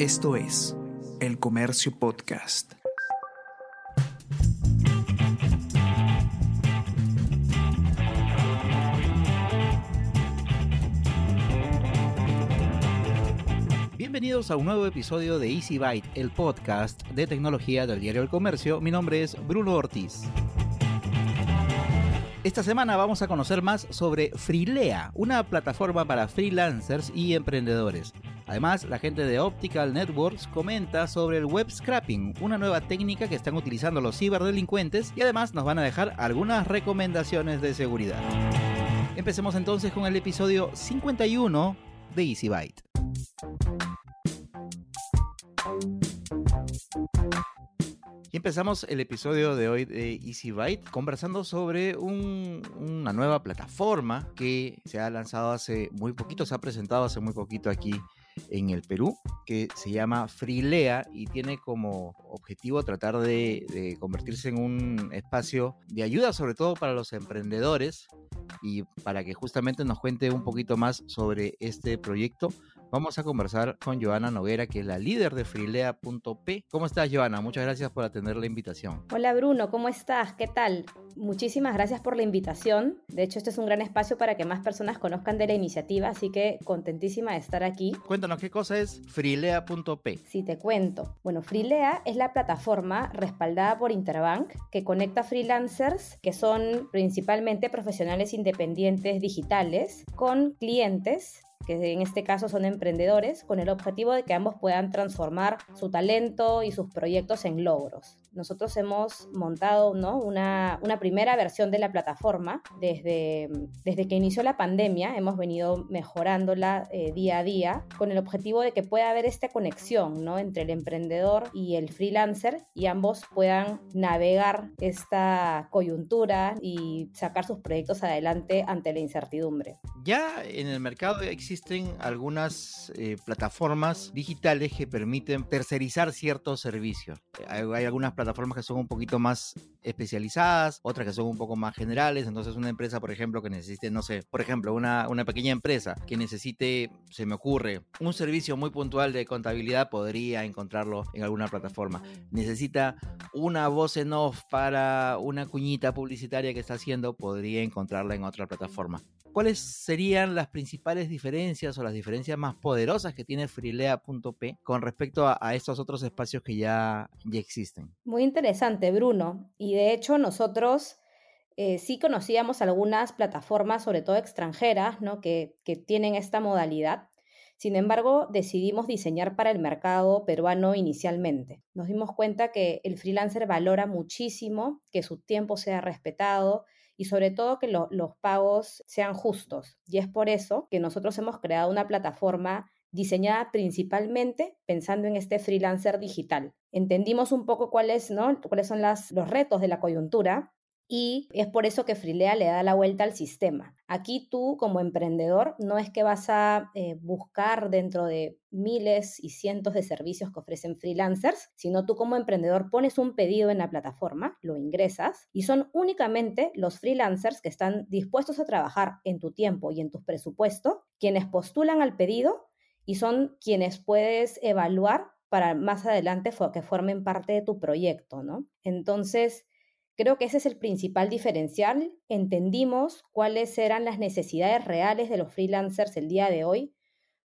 Esto es El Comercio Podcast. Bienvenidos a un nuevo episodio de Easy Byte, el podcast de tecnología del diario El Comercio. Mi nombre es Bruno Ortiz. Esta semana vamos a conocer más sobre Freelea, una plataforma para freelancers y emprendedores. Además, la gente de Optical Networks comenta sobre el web scrapping, una nueva técnica que están utilizando los ciberdelincuentes y además nos van a dejar algunas recomendaciones de seguridad. Empecemos entonces con el episodio 51 de Easy Byte. Y empezamos el episodio de hoy de Easy Byte conversando sobre una nueva plataforma que se ha lanzado hace muy poquito, se ha presentado hace muy poquito aquí en el Perú, que se llama Freelea y tiene como objetivo tratar de, convertirse en un espacio de ayuda, sobre todo para los emprendedores, y para que justamente nos cuente un poquito más sobre este proyecto, vamos a conversar con Joana Noguera, que es la líder de Freelea.p. ¿Cómo estás, Joana? Muchas gracias por atender la invitación. Hola, Bruno, ¿cómo estás? ¿Qué tal? Muchísimas gracias por la invitación. De hecho, este es un gran espacio para que más personas conozcan de la iniciativa, así que contentísima de estar aquí. Cuéntanos qué cosa es Freelea.p. Sí, te cuento. Bueno, Freelea es la plataforma respaldada por Interbank que conecta freelancers que son principalmente profesionales independientes digitales con clientes que en este caso son emprendedores, con el objetivo de que ambos puedan transformar su talento y sus proyectos en logros. Nosotros hemos montado ¿no? una, una primera versión de la plataforma desde, desde que inició la pandemia, hemos venido mejorándola eh, día a día con el objetivo de que pueda haber esta conexión ¿no? entre el emprendedor y el freelancer y ambos puedan navegar esta coyuntura y sacar sus proyectos adelante ante la incertidumbre. Ya en el mercado existen algunas eh, plataformas digitales que permiten tercerizar ciertos servicios. Hay, hay algunas plataformas que son un poquito más especializadas, otras que son un poco más generales. Entonces, una empresa, por ejemplo, que necesite, no sé, por ejemplo, una, una pequeña empresa que necesite, se me ocurre, un servicio muy puntual de contabilidad, podría encontrarlo en alguna plataforma. Necesita una voz en off para una cuñita publicitaria que está haciendo, podría encontrarla en otra plataforma. ¿Cuáles serían las principales diferencias o las diferencias más poderosas que tiene Freelea.p con respecto a, a, estos otros espacios que ya, ya existen? Muy interesante, Bruno. Y de hecho nosotros eh, sí conocíamos algunas plataformas, sobre todo extranjeras, ¿no? que, que tienen esta modalidad. Sin embargo, decidimos diseñar para el mercado peruano inicialmente. Nos dimos cuenta que el freelancer valora muchísimo que su tiempo sea respetado y sobre todo que lo, los pagos sean justos. Y es por eso que nosotros hemos creado una plataforma diseñada principalmente pensando en este freelancer digital. Entendimos un poco cuáles, ¿no? cuáles son las, los retos de la coyuntura y es por eso que Freelea le da la vuelta al sistema. Aquí tú como emprendedor no es que vas a eh, buscar dentro de miles y cientos de servicios que ofrecen freelancers, sino tú como emprendedor pones un pedido en la plataforma, lo ingresas y son únicamente los freelancers que están dispuestos a trabajar en tu tiempo y en tu presupuesto quienes postulan al pedido y son quienes puedes evaluar para más adelante que formen parte de tu proyecto, ¿no? Entonces, Creo que ese es el principal diferencial. Entendimos cuáles eran las necesidades reales de los freelancers el día de hoy.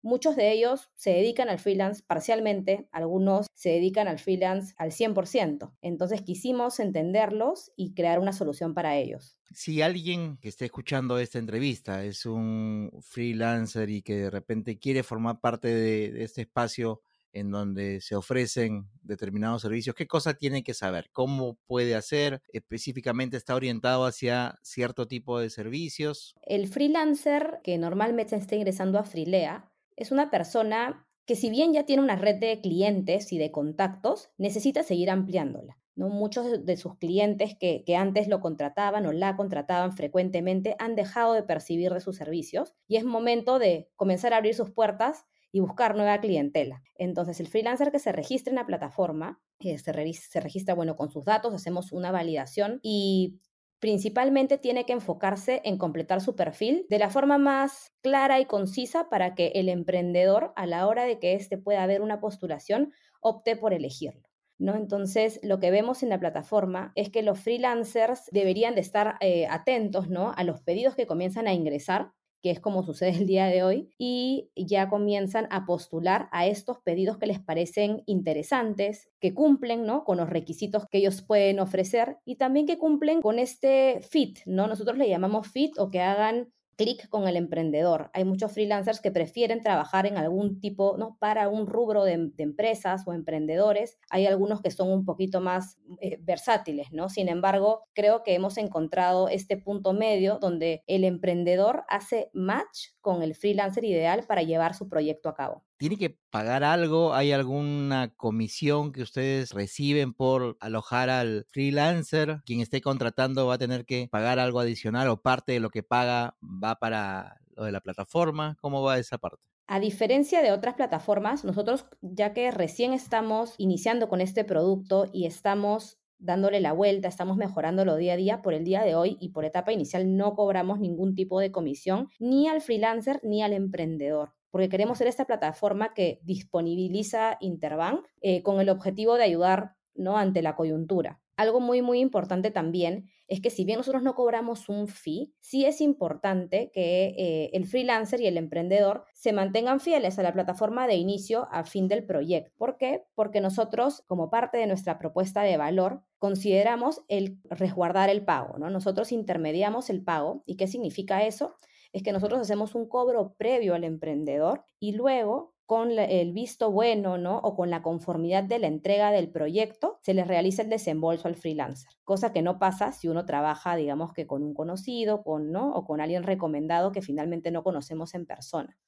Muchos de ellos se dedican al freelance parcialmente, algunos se dedican al freelance al 100%. Entonces quisimos entenderlos y crear una solución para ellos. Si alguien que esté escuchando esta entrevista es un freelancer y que de repente quiere formar parte de, este espacio en donde se ofrecen determinados servicios, ¿qué cosa tiene que saber? ¿Cómo puede hacer? ¿Específicamente está orientado hacia cierto tipo de servicios? El freelancer que normalmente está ingresando a Freelea es una persona que si bien ya tiene una red de clientes y de contactos, necesita seguir ampliándola. ¿no? Muchos de sus clientes que, que, antes lo contrataban o la contrataban frecuentemente han dejado de percibir de sus servicios y es momento de comenzar a abrir sus puertas y buscar nueva clientela. Entonces, el freelancer que se registre en la plataforma, eh, se, se, registra, bueno, con sus datos, hacemos una validación y principalmente tiene que enfocarse en completar su perfil de la forma más clara y concisa para que el emprendedor, a la hora de que éste pueda ver una postulación, opte por elegirlo. ¿No? Entonces, lo que vemos en la plataforma es que los freelancers deberían de estar eh, atentos ¿no? a los pedidos que comienzan a ingresar que es como sucede el día de hoy, y ya comienzan a postular a estos pedidos que les parecen interesantes, que cumplen ¿no? con los requisitos que ellos pueden ofrecer y también que cumplen con este fit, ¿no? Nosotros le llamamos fit o que hagan clic con el emprendedor. Hay muchos freelancers que prefieren trabajar en algún tipo, ¿no? Para un rubro de, empresas o emprendedores. Hay algunos que son un poquito más eh, versátiles, ¿no? Sin embargo, creo que hemos encontrado este punto medio donde el emprendedor hace match con el freelancer ideal para llevar su proyecto a cabo. ¿Tiene que pagar algo? ¿Hay alguna comisión que ustedes reciben por alojar al freelancer? Quien esté contratando va a tener que pagar algo adicional o parte de lo que paga va para lo de la plataforma. ¿Cómo va esa parte? A diferencia de otras plataformas, nosotros ya que recién estamos iniciando con este producto y estamos dándole la vuelta, estamos mejorándolo día a día, por el día de hoy y por etapa inicial no cobramos ningún tipo de comisión ni al freelancer ni al emprendedor porque queremos ser esta plataforma que disponibiliza Interbank eh, con el objetivo de ayudar ¿no? ante la coyuntura. Algo muy, muy importante también es que si bien nosotros no cobramos un fee, sí es importante que eh, el freelancer y el emprendedor se mantengan fieles a la plataforma de inicio a fin del proyecto. ¿Por qué? Porque nosotros, como parte de nuestra propuesta de valor, consideramos el resguardar el pago, ¿no? Nosotros intermediamos el pago. ¿Y qué significa eso? Es que nosotros hacemos un cobro previo al emprendedor y luego con el visto bueno, ¿no? O con la conformidad de la entrega del proyecto, se le realiza el desembolso al freelancer, cosa que no pasa si uno trabaja, digamos que con un conocido, con, ¿no? O con alguien recomendado que finalmente no conocemos en persona.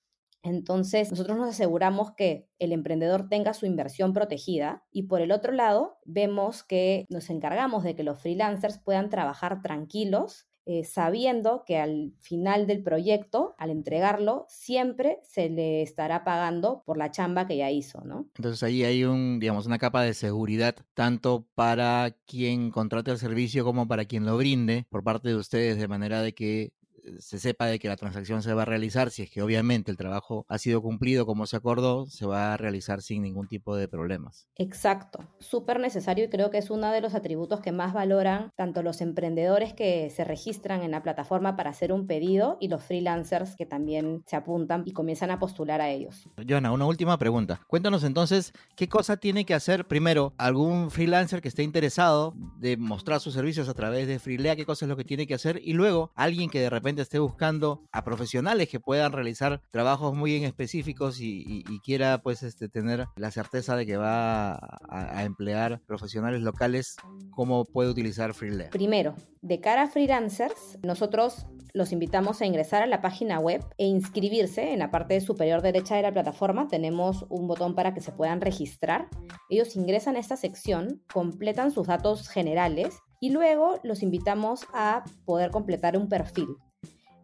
Entonces, nosotros nos aseguramos que el emprendedor tenga su inversión protegida y por el otro lado, vemos que nos encargamos de que los freelancers puedan trabajar tranquilos eh, sabiendo que al final del proyecto, al entregarlo, siempre se le estará pagando por la chamba que ya hizo, ¿no? Entonces ahí hay un, digamos, una capa de seguridad tanto para quien contrate el servicio como para quien lo brinde por parte de ustedes, de manera de que se sepa de que la transacción se va a realizar, si es que obviamente el trabajo ha sido cumplido como se acordó, se va a realizar sin ningún tipo de problemas. Exacto, súper necesario y creo que es uno de los atributos que más valoran tanto los emprendedores que se registran en la plataforma para hacer un pedido y los freelancers que también se apuntan y comienzan a postular a ellos. Joana, una última pregunta. Cuéntanos entonces qué cosa tiene que hacer primero algún freelancer que esté interesado de mostrar sus servicios a través de Freelea, qué cosa es lo que tiene que hacer y luego alguien que de repente esté buscando a profesionales que puedan realizar trabajos muy en específicos y, quiera pues este, tener la certeza de que va a, emplear profesionales locales, ¿cómo puede utilizar Freelance? Primero, de cara a freelancers, nosotros los invitamos a ingresar a la página web e inscribirse. En la parte superior derecha de la plataforma tenemos un botón para que se puedan registrar. Ellos ingresan a esta sección, completan sus datos generales y luego los invitamos a poder completar un perfil.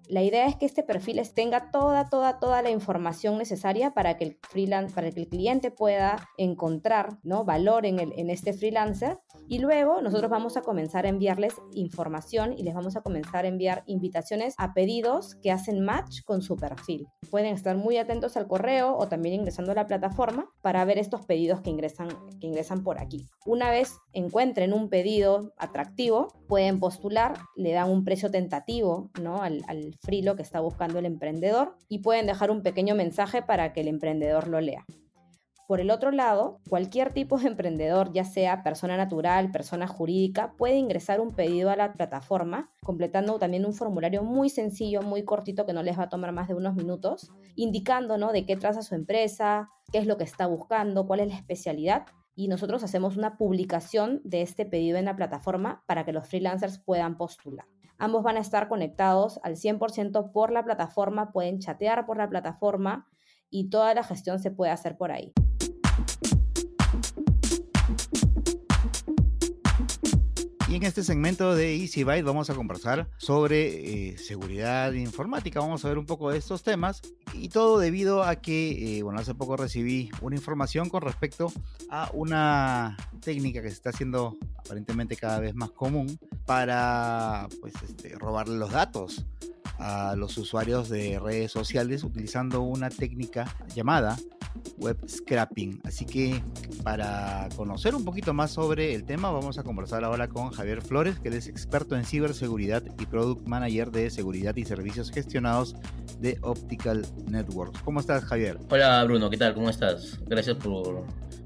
La idea es que este perfil tenga toda, toda, toda la información necesaria para que el freelance, para que el cliente pueda encontrar ¿no? valor en, el, en este freelancer. Y luego nosotros vamos a comenzar a enviarles información y les vamos a comenzar a enviar invitaciones a pedidos que hacen match con su perfil. Pueden estar muy atentos al correo o también ingresando a la plataforma para ver estos pedidos que ingresan, que ingresan por aquí. Una vez encuentren un pedido atractivo, pueden postular, le dan un precio tentativo ¿no? al, al frilo que está buscando el emprendedor y pueden dejar un pequeño mensaje para que el emprendedor lo lea. Por el otro lado, cualquier tipo de emprendedor, ya sea persona natural, persona jurídica, puede ingresar un pedido a la plataforma, completando también un formulario muy sencillo, muy cortito, que no les va a tomar más de unos minutos, indicando ¿no? de qué traza su empresa, qué es lo que está buscando, cuál es la especialidad. Y nosotros hacemos una publicación de este pedido en la plataforma para que los freelancers puedan postular. Ambos van a estar conectados al 100% por la plataforma, pueden chatear por la plataforma y toda la gestión se puede hacer por ahí. Y en este segmento de Easy Byte vamos a conversar sobre eh, seguridad informática. Vamos a ver un poco de estos temas. Y todo debido a que, eh, bueno, hace poco recibí una información con respecto a una técnica que se está haciendo aparentemente cada vez más común para pues, este, robarle los datos a los usuarios de redes sociales utilizando una técnica llamada web scrapping. Así que para conocer un poquito más sobre el tema, vamos a conversar ahora con Javier Flores, que es experto en ciberseguridad y product manager de seguridad y servicios gestionados de Optical Networks. ¿Cómo estás, Javier? Hola, Bruno, ¿qué tal? ¿Cómo estás? Gracias por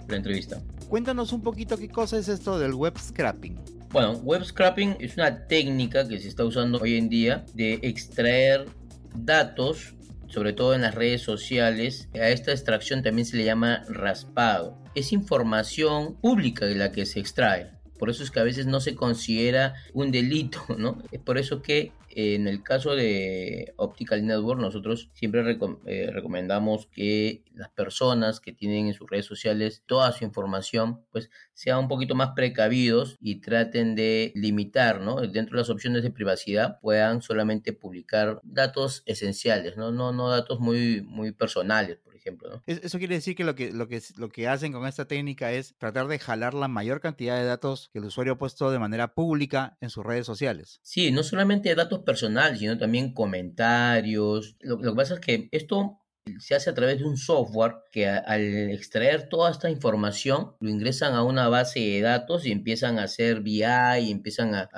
la entrevista. Cuéntanos un poquito qué cosa es esto del web scrapping. Bueno, web scrapping es una técnica que se está usando hoy en día de extraer datos sobre todo en las redes sociales, a esta extracción también se le llama raspado. Es información pública de la que se extrae. Por eso es que a veces no se considera un delito, ¿no? Es por eso que en el caso de Optical Network, nosotros siempre eh, recomendamos que las personas que tienen en sus redes sociales toda su información, pues sean un poquito más precavidos y traten de limitar, ¿no? Dentro de las opciones de privacidad puedan solamente publicar datos esenciales, ¿no? No, no datos muy, muy personales, ejemplo. Eso quiere decir que lo que, lo, que, lo que hacen con esta técnica es tratar de jalar la mayor cantidad de datos que el usuario ha puesto de manera pública en sus redes sociales. Sí, no solamente datos personales, sino también comentarios. lo que pasa es que esto se hace a través de un software que al extraer toda esta información lo ingresan a una base de datos y empiezan a hacer BI y empiezan a,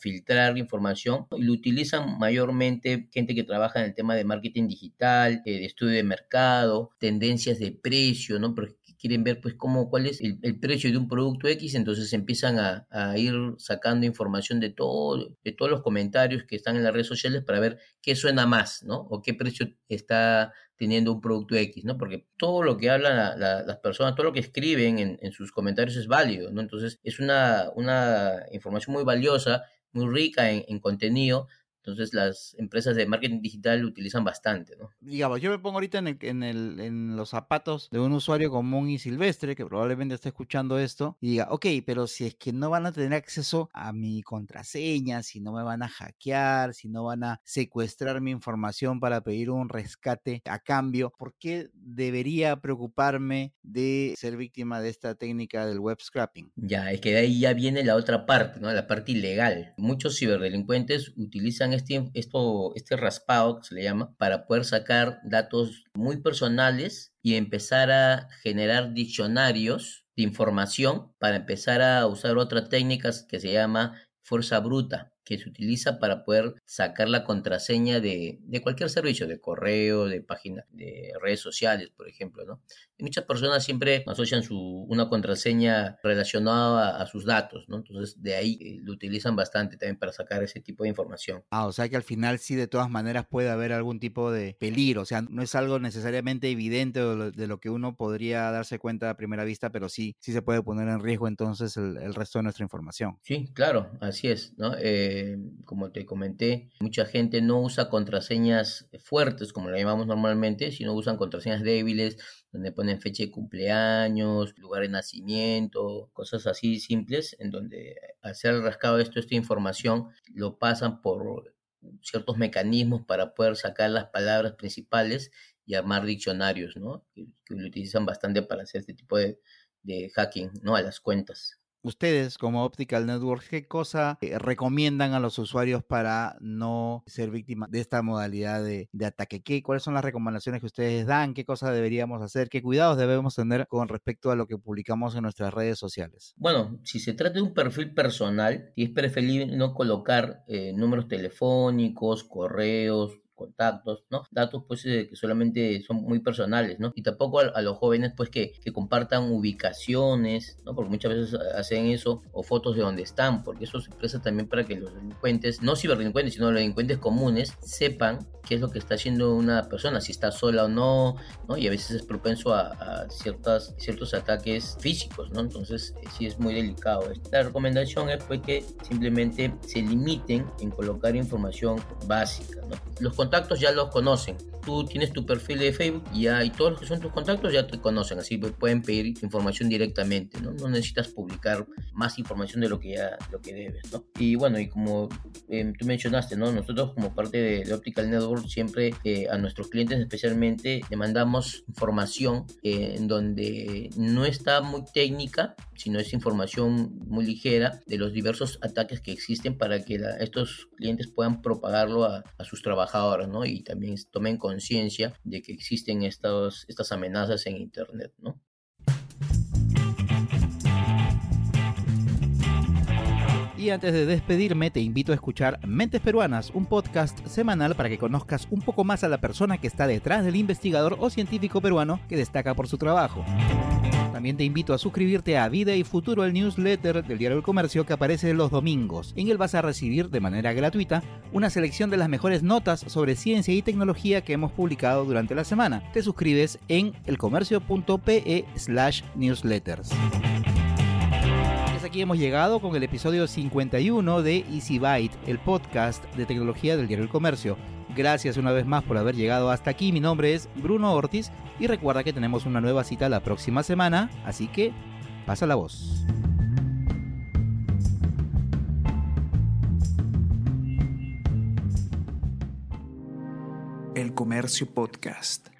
filtrar información y lo utilizan mayormente gente que trabaja en el tema de marketing digital, eh, de estudio de mercado, tendencias de precio, ¿no? Porque quieren ver pues cómo, cuál es el, precio de un producto X, entonces empiezan a, a, ir sacando información de todo, de todos los comentarios que están en las redes sociales para ver qué suena más, ¿no? O qué precio está teniendo un producto X, ¿no? Porque todo lo que hablan las personas, todo lo que escriben en, sus comentarios es válido, ¿no? Entonces es una, una información muy valiosa, muy rica en, en contenido, entonces las empresas de marketing digital utilizan bastante, ¿no? Digamos, yo me pongo ahorita en, el, en, el, en los zapatos de un usuario común y silvestre que probablemente esté escuchando esto y diga, ok, pero si es que no van a tener acceso a mi contraseña, si no me van a hackear, si no van a secuestrar mi información para pedir un rescate a cambio, ¿por qué debería preocuparme de ser víctima de esta técnica del web scrapping? Ya, es que de ahí ya viene la otra parte, ¿no? La parte ilegal. Muchos ciberdelincuentes utilizan este, este raspado, que se le llama, para poder sacar datos muy personales y empezar a generar diccionarios de información para empezar a usar otras técnicas que se llama fuerza bruta que se utiliza para poder sacar la contraseña de, cualquier servicio, de correo, de página, de redes sociales, por ejemplo, ¿no? Muchas personas siempre asocian su, una contraseña relacionada a, sus datos, ¿no? Entonces, de ahí eh, lo utilizan bastante también para sacar ese tipo de información. Ah, o sea que al final sí, de todas maneras puede haber algún tipo de peligro, o sea, no es algo necesariamente evidente de lo, que uno podría darse cuenta a primera vista, pero sí, sí se puede poner en riesgo entonces el, el resto de nuestra información. Sí, claro, así es, ¿no? Eh, como te comenté, mucha gente no usa contraseñas fuertes, como lo llamamos normalmente, sino usan contraseñas débiles, donde ponen fecha de cumpleaños, lugar de nacimiento, cosas así simples, en donde al ser rascado esto, esta información, lo pasan por ciertos mecanismos para poder sacar las palabras principales y armar diccionarios, ¿no? Que, lo utilizan bastante para hacer este tipo de, de hacking, ¿no? A las cuentas ustedes como Optical Network, ¿qué cosa eh, recomiendan a los usuarios para no ser víctimas de esta modalidad de, ataque? ¿Qué, ¿Cuáles son las recomendaciones que ustedes dan? ¿Qué cosas deberíamos hacer? ¿Qué cuidados debemos tener con respecto a lo que publicamos en nuestras redes sociales? Bueno, si se trata de un perfil personal, es preferible no colocar eh, números telefónicos, correos, contactos, ¿no? Datos pues eh, que solamente son muy personales, ¿no? Y tampoco a, los jóvenes pues que, que, compartan ubicaciones, ¿no? Porque muchas veces hacen eso o fotos de donde están, porque eso se expresa también para que los delincuentes, no ciberdelincuentes, sino los delincuentes comunes, sepan qué es lo que está haciendo una persona, si está sola o no, ¿no? Y a veces es propenso a, ciertas, ciertos ataques físicos, ¿no? Entonces eh, sí es muy delicado. La recomendación es pues que simplemente se limiten en colocar información básica, ¿no? Los contactos ya los conocen, tú tienes tu perfil de Facebook y, todos los que son tus contactos ya te conocen, así pueden pedir información directamente, ¿no? Necesitas publicar más información de lo que ya lo que debes. Y bueno, y como em, tú mencionaste, ¿no? Nosotros como parte de, Optical Network siempre eh, a nuestros clientes especialmente le mandamos información eh, en donde no está muy técnica, sino es información muy ligera de los diversos ataques que existen para que estos clientes puedan propagarlo a, sus trabajadores, Y también tomen conciencia de que existen estas amenazas en Internet, ¿no? Y antes de despedirme, te invito a escuchar Mentes Peruanas, un podcast semanal para que conozcas un poco más a la persona que está detrás del investigador o científico peruano que destaca por su trabajo. También te invito a suscribirte a Vida y Futuro, el newsletter del Diario del Comercio que aparece los domingos. En él vas a recibir de manera gratuita una selección de las mejores notas sobre ciencia y tecnología que hemos publicado durante la semana. Te suscribes en elcomercio.pe slash newsletters aquí hemos llegado con el episodio 51 de Easy Byte, el podcast de tecnología del diario El Comercio. Gracias una vez más por haber llegado hasta aquí. Mi nombre es Bruno Ortiz y recuerda que tenemos una nueva cita la próxima semana, así que pasa la voz. El Comercio Podcast.